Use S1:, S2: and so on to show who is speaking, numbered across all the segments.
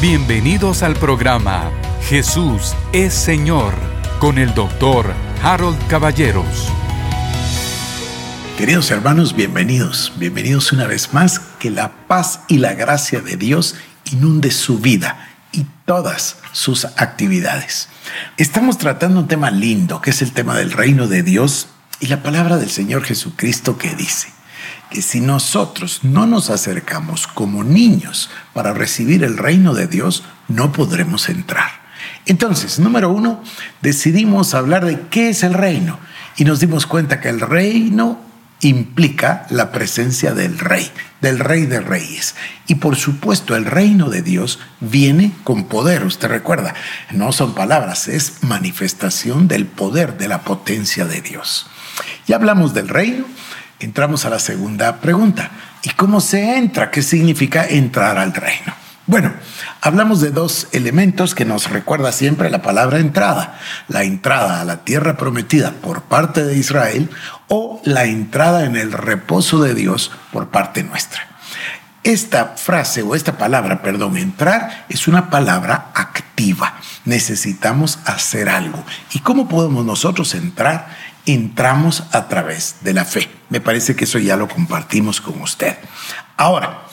S1: Bienvenidos al programa Jesús es Señor con el doctor Harold Caballeros.
S2: Queridos hermanos, bienvenidos, bienvenidos una vez más. Que la paz y la gracia de Dios inunde su vida y todas sus actividades. Estamos tratando un tema lindo, que es el tema del reino de Dios y la palabra del Señor Jesucristo que dice que si nosotros no nos acercamos como niños para recibir el reino de Dios, no podremos entrar. Entonces, número uno, decidimos hablar de qué es el reino y nos dimos cuenta que el reino implica la presencia del rey, del rey de reyes. Y por supuesto el reino de Dios viene con poder, usted recuerda, no son palabras, es manifestación del poder, de la potencia de Dios. Ya hablamos del reino, entramos a la segunda pregunta. ¿Y cómo se entra? ¿Qué significa entrar al reino? Bueno, hablamos de dos elementos que nos recuerda siempre la palabra entrada. La entrada a la tierra prometida por parte de Israel o la entrada en el reposo de Dios por parte nuestra. Esta frase o esta palabra, perdón, entrar es una palabra activa. Necesitamos hacer algo. ¿Y cómo podemos nosotros entrar? Entramos a través de la fe. Me parece que eso ya lo compartimos con usted. Ahora,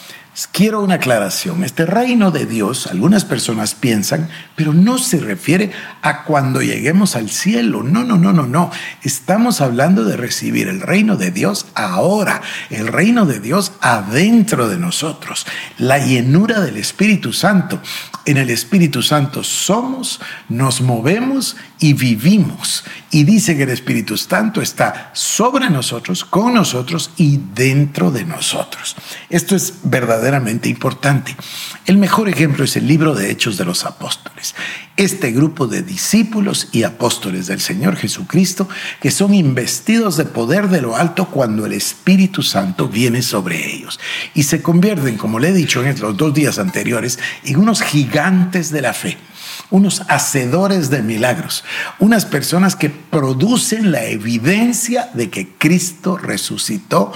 S2: Quiero una aclaración. Este reino de Dios, algunas personas piensan, pero no se refiere a cuando lleguemos al cielo. No, no, no, no, no. Estamos hablando de recibir el reino de Dios ahora, el reino de Dios adentro de nosotros, la llenura del Espíritu Santo. En el Espíritu Santo somos, nos movemos y vivimos. Y dice que el Espíritu Santo está sobre nosotros, con nosotros y dentro de nosotros. Esto es verdaderamente importante. El mejor ejemplo es el libro de Hechos de los Apóstoles. Este grupo de discípulos y apóstoles del Señor Jesucristo que son investidos de poder de lo alto cuando el Espíritu Santo viene sobre ellos y se convierten, como le he dicho en los dos días anteriores, en unos gigantes de la fe unos hacedores de milagros, unas personas que producen la evidencia de que Cristo resucitó,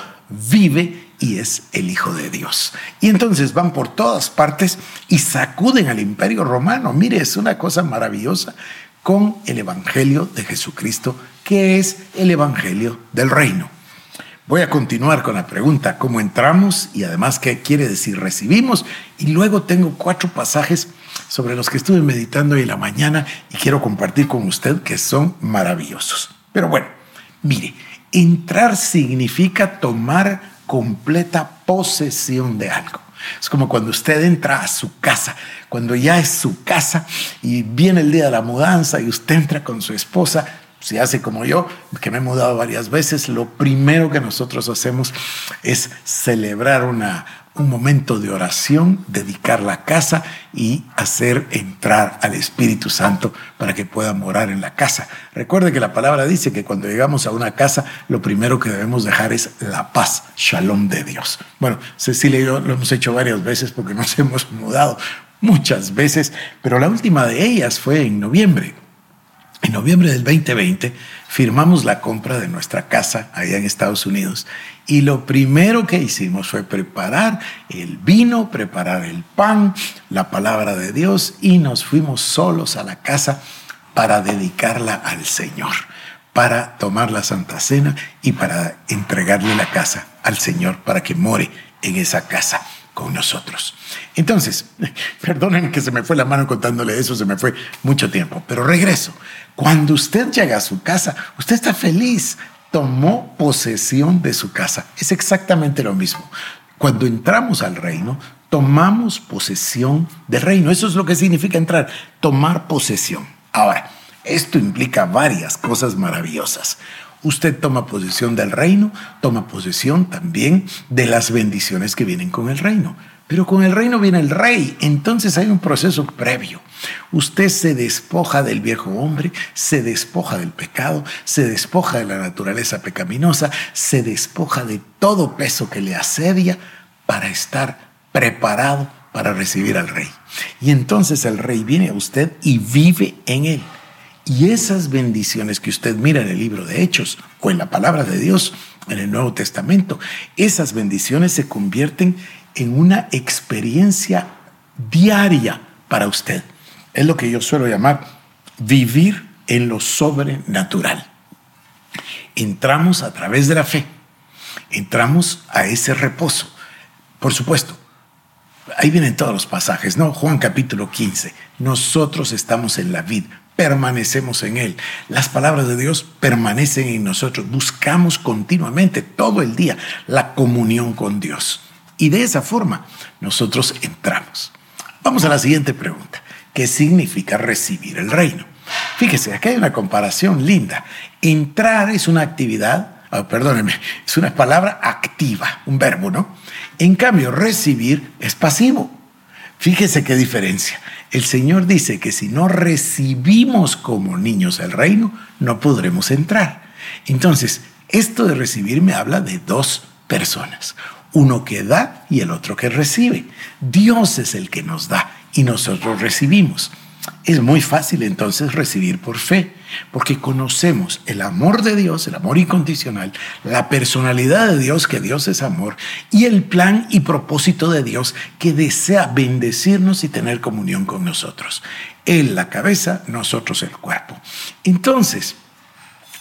S2: vive y es el Hijo de Dios. Y entonces van por todas partes y sacuden al imperio romano. Mire, es una cosa maravillosa con el Evangelio de Jesucristo, que es el Evangelio del reino. Voy a continuar con la pregunta, ¿cómo entramos? Y además, ¿qué quiere decir recibimos? Y luego tengo cuatro pasajes sobre los que estuve meditando hoy en la mañana y quiero compartir con usted que son maravillosos. Pero bueno, mire, entrar significa tomar completa posesión de algo. Es como cuando usted entra a su casa, cuando ya es su casa y viene el día de la mudanza y usted entra con su esposa, si hace como yo, que me he mudado varias veces, lo primero que nosotros hacemos es celebrar una, un momento de oración, dedicar la casa y hacer entrar al Espíritu Santo para que pueda morar en la casa. Recuerde que la palabra dice que cuando llegamos a una casa, lo primero que debemos dejar es la paz, shalom de Dios. Bueno, Cecilia y yo lo hemos hecho varias veces porque nos hemos mudado muchas veces, pero la última de ellas fue en noviembre. En noviembre del 2020 firmamos la compra de nuestra casa allá en Estados Unidos y lo primero que hicimos fue preparar el vino, preparar el pan, la palabra de Dios y nos fuimos solos a la casa para dedicarla al Señor, para tomar la Santa Cena y para entregarle la casa al Señor para que more en esa casa con nosotros. Entonces, perdonen que se me fue la mano contándole eso, se me fue mucho tiempo, pero regreso. Cuando usted llega a su casa, usted está feliz, tomó posesión de su casa. Es exactamente lo mismo. Cuando entramos al reino, tomamos posesión del reino. Eso es lo que significa entrar, tomar posesión. Ahora, esto implica varias cosas maravillosas. Usted toma posesión del reino, toma posesión también de las bendiciones que vienen con el reino. Pero con el reino viene el rey, entonces hay un proceso previo. Usted se despoja del viejo hombre, se despoja del pecado, se despoja de la naturaleza pecaminosa, se despoja de todo peso que le asedia para estar preparado para recibir al rey. Y entonces el rey viene a usted y vive en él. Y esas bendiciones que usted mira en el libro de Hechos o en la palabra de Dios en el Nuevo Testamento, esas bendiciones se convierten en una experiencia diaria para usted. Es lo que yo suelo llamar vivir en lo sobrenatural. Entramos a través de la fe, entramos a ese reposo. Por supuesto, ahí vienen todos los pasajes, ¿no? Juan capítulo 15, nosotros estamos en la vid, permanecemos en Él. Las palabras de Dios permanecen en nosotros. Buscamos continuamente, todo el día, la comunión con Dios. Y de esa forma nosotros entramos. Vamos a la siguiente pregunta. ¿Qué significa recibir el reino? Fíjese, aquí hay una comparación linda. Entrar es una actividad, oh, perdónenme, es una palabra activa, un verbo, ¿no? En cambio, recibir es pasivo. Fíjese qué diferencia. El Señor dice que si no recibimos como niños el reino, no podremos entrar. Entonces, esto de recibir me habla de dos personas, uno que da y el otro que recibe. Dios es el que nos da y nosotros recibimos. Es muy fácil entonces recibir por fe, porque conocemos el amor de Dios, el amor incondicional, la personalidad de Dios, que Dios es amor, y el plan y propósito de Dios que desea bendecirnos y tener comunión con nosotros. Él la cabeza, nosotros el cuerpo. Entonces,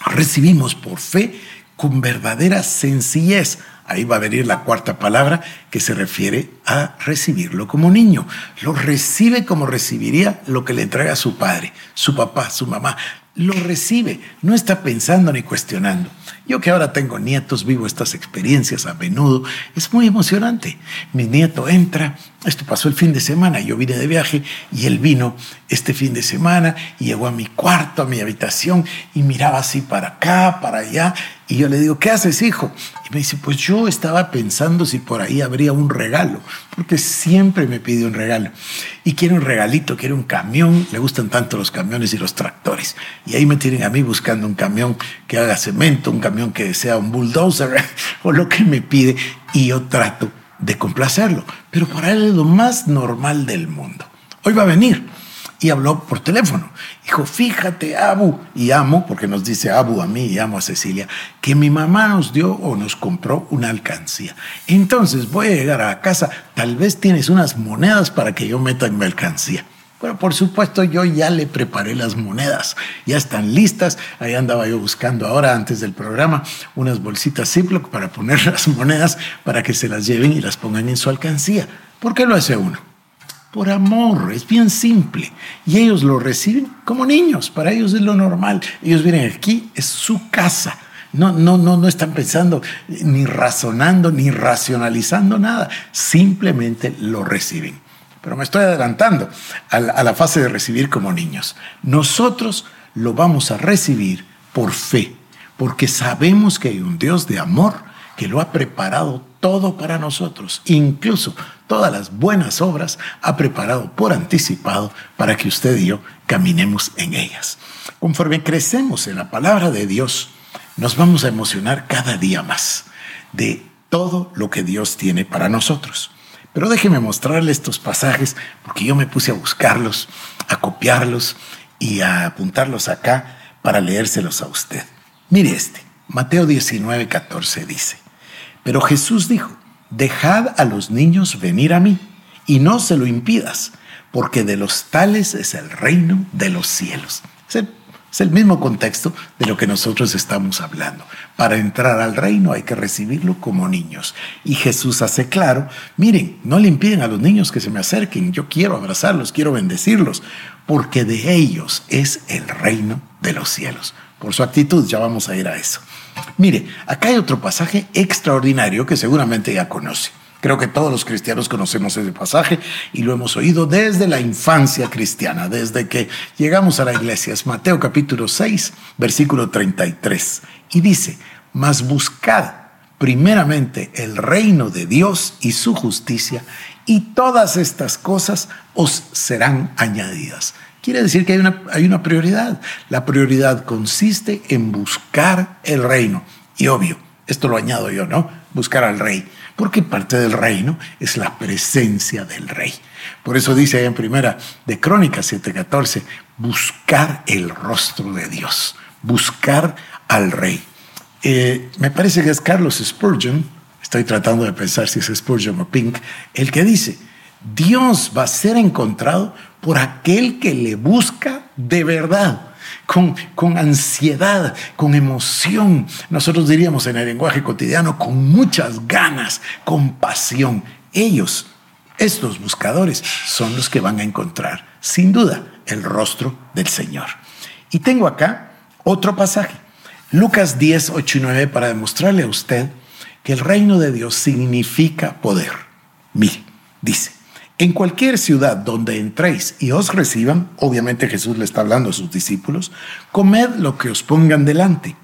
S2: recibimos por fe con verdadera sencillez Ahí va a venir la cuarta palabra que se refiere a recibirlo como niño. Lo recibe como recibiría lo que le entrega su padre, su papá, su mamá. Lo recibe, no está pensando ni cuestionando. Yo que ahora tengo nietos, vivo estas experiencias a menudo, es muy emocionante. Mi nieto entra, esto pasó el fin de semana, yo vine de viaje y él vino este fin de semana y llegó a mi cuarto, a mi habitación y miraba así para acá, para allá y yo le digo, ¿qué haces, hijo? Y me dice, pues yo estaba pensando si por ahí habría un regalo, porque siempre me pide un regalo. Y quiere un regalito, quiere un camión, le gustan tanto los camiones y los tractores. Y ahí me tienen a mí buscando un camión que haga cemento, un camión que sea un bulldozer o lo que me pide. Y yo trato de complacerlo. Pero para él es lo más normal del mundo. Hoy va a venir y habló por teléfono. Dijo, fíjate, Abu, y amo, porque nos dice Abu a mí y amo a Cecilia, que mi mamá nos dio o nos compró una alcancía. Entonces voy a llegar a casa, tal vez tienes unas monedas para que yo meta en mi alcancía. Bueno, por supuesto, yo ya le preparé las monedas, ya están listas. Ahí andaba yo buscando ahora, antes del programa, unas bolsitas Ziploc para poner las monedas para que se las lleven y las pongan en su alcancía. ¿Por qué lo hace uno? Por amor, es bien simple. Y ellos lo reciben como niños, para ellos es lo normal. Ellos vienen aquí, es su casa. No, no, no, no están pensando ni razonando ni racionalizando nada, simplemente lo reciben. Pero me estoy adelantando a la, a la fase de recibir como niños. Nosotros lo vamos a recibir por fe, porque sabemos que hay un Dios de amor que lo ha preparado todo para nosotros, incluso todas las buenas obras ha preparado por anticipado para que usted y yo caminemos en ellas. Conforme crecemos en la palabra de Dios, nos vamos a emocionar cada día más de todo lo que Dios tiene para nosotros. Pero déjeme mostrarle estos pasajes porque yo me puse a buscarlos, a copiarlos y a apuntarlos acá para leérselos a usted. Mire este, Mateo 19, 14 dice, pero Jesús dijo, dejad a los niños venir a mí y no se lo impidas, porque de los tales es el reino de los cielos. Es el, mismo contexto de lo que nosotros estamos hablando. Para entrar al reino hay que recibirlo como niños. Y Jesús hace claro, miren, no le impiden a los niños que se me acerquen, yo quiero abrazarlos, quiero bendecirlos, porque de ellos es el reino de los cielos. Por su actitud, ya vamos a ir a eso. Mire, acá hay otro pasaje extraordinario que seguramente ya conoce. Creo que todos los cristianos conocemos ese pasaje y lo hemos oído desde la infancia cristiana, desde que llegamos a la iglesia. Es Mateo capítulo 6, versículo 33. Y dice, mas buscad primeramente el reino de Dios y su justicia, y todas estas cosas os serán añadidas. Quiere decir que hay una, hay una prioridad. La prioridad consiste en buscar el reino. Y obvio, esto lo añado yo, ¿no? Buscar al rey. Porque parte del reino es la presencia del rey. Por eso dice ahí en primera de Crónicas 7:14, buscar el rostro de Dios, buscar al rey. Eh, me parece que es Carlos Spurgeon, estoy tratando de pensar si es Spurgeon o Pink, el que dice, Dios va a ser encontrado por aquel que le busca de verdad. Con, con, ansiedad, con emoción, nosotros diríamos en el lenguaje cotidiano, con muchas ganas, con pasión. Ellos, estos buscadores, son los que van a encontrar, sin duda, el rostro del Señor. Y tengo acá otro pasaje, Lucas 10, 8 y 9, para demostrarle a usted que el reino de Dios significa poder. Mire, dice, en cualquier ciudad donde entréis y os reciban, obviamente Jesús le está hablando a sus discípulos, comed lo que os pongan delante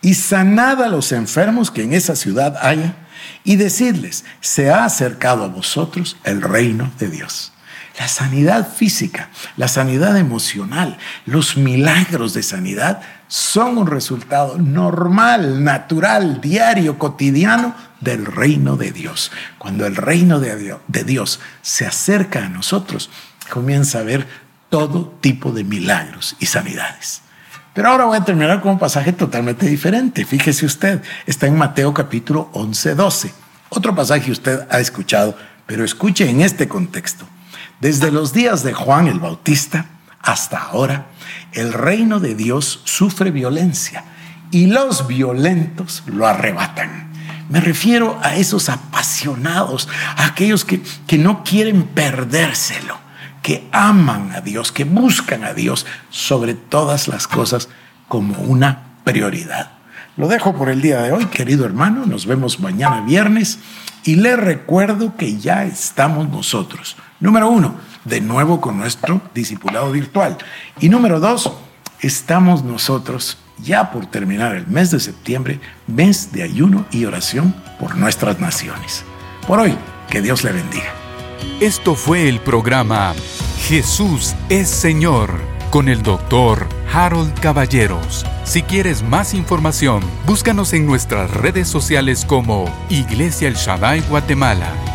S2: y sanad a los enfermos que en esa ciudad haya y decidles, se ha acercado a vosotros el reino de Dios. La sanidad física, la sanidad emocional, los milagros de sanidad son un resultado normal, natural, diario, cotidiano del reino de Dios. Cuando el reino de Dios, se acerca a nosotros, comienza a haber todo tipo de milagros y sanidades. Pero ahora voy a terminar con un pasaje totalmente diferente. Fíjese usted, está en Mateo capítulo 11, 12. Otro pasaje usted ha escuchado, pero escuche en este contexto. Desde los días de Juan el Bautista hasta ahora, el reino de Dios sufre violencia y los violentos lo arrebatan. Me refiero a esos apasionados, a aquellos que, que no quieren perdérselo, que aman a Dios, que buscan a Dios sobre todas las cosas como una prioridad. Lo dejo por el día de hoy, querido hermano. Nos vemos mañana viernes y le recuerdo que ya estamos nosotros Número uno, de nuevo con nuestro discipulado virtual. Y número dos, estamos nosotros ya por terminar el mes de septiembre, mes de ayuno y oración por nuestras naciones. Por hoy, que Dios le bendiga.
S1: Esto fue el programa Jesús es Señor con el doctor Harold Caballeros. Si quieres más información, búscanos en nuestras redes sociales como Iglesia El Shaddai Guatemala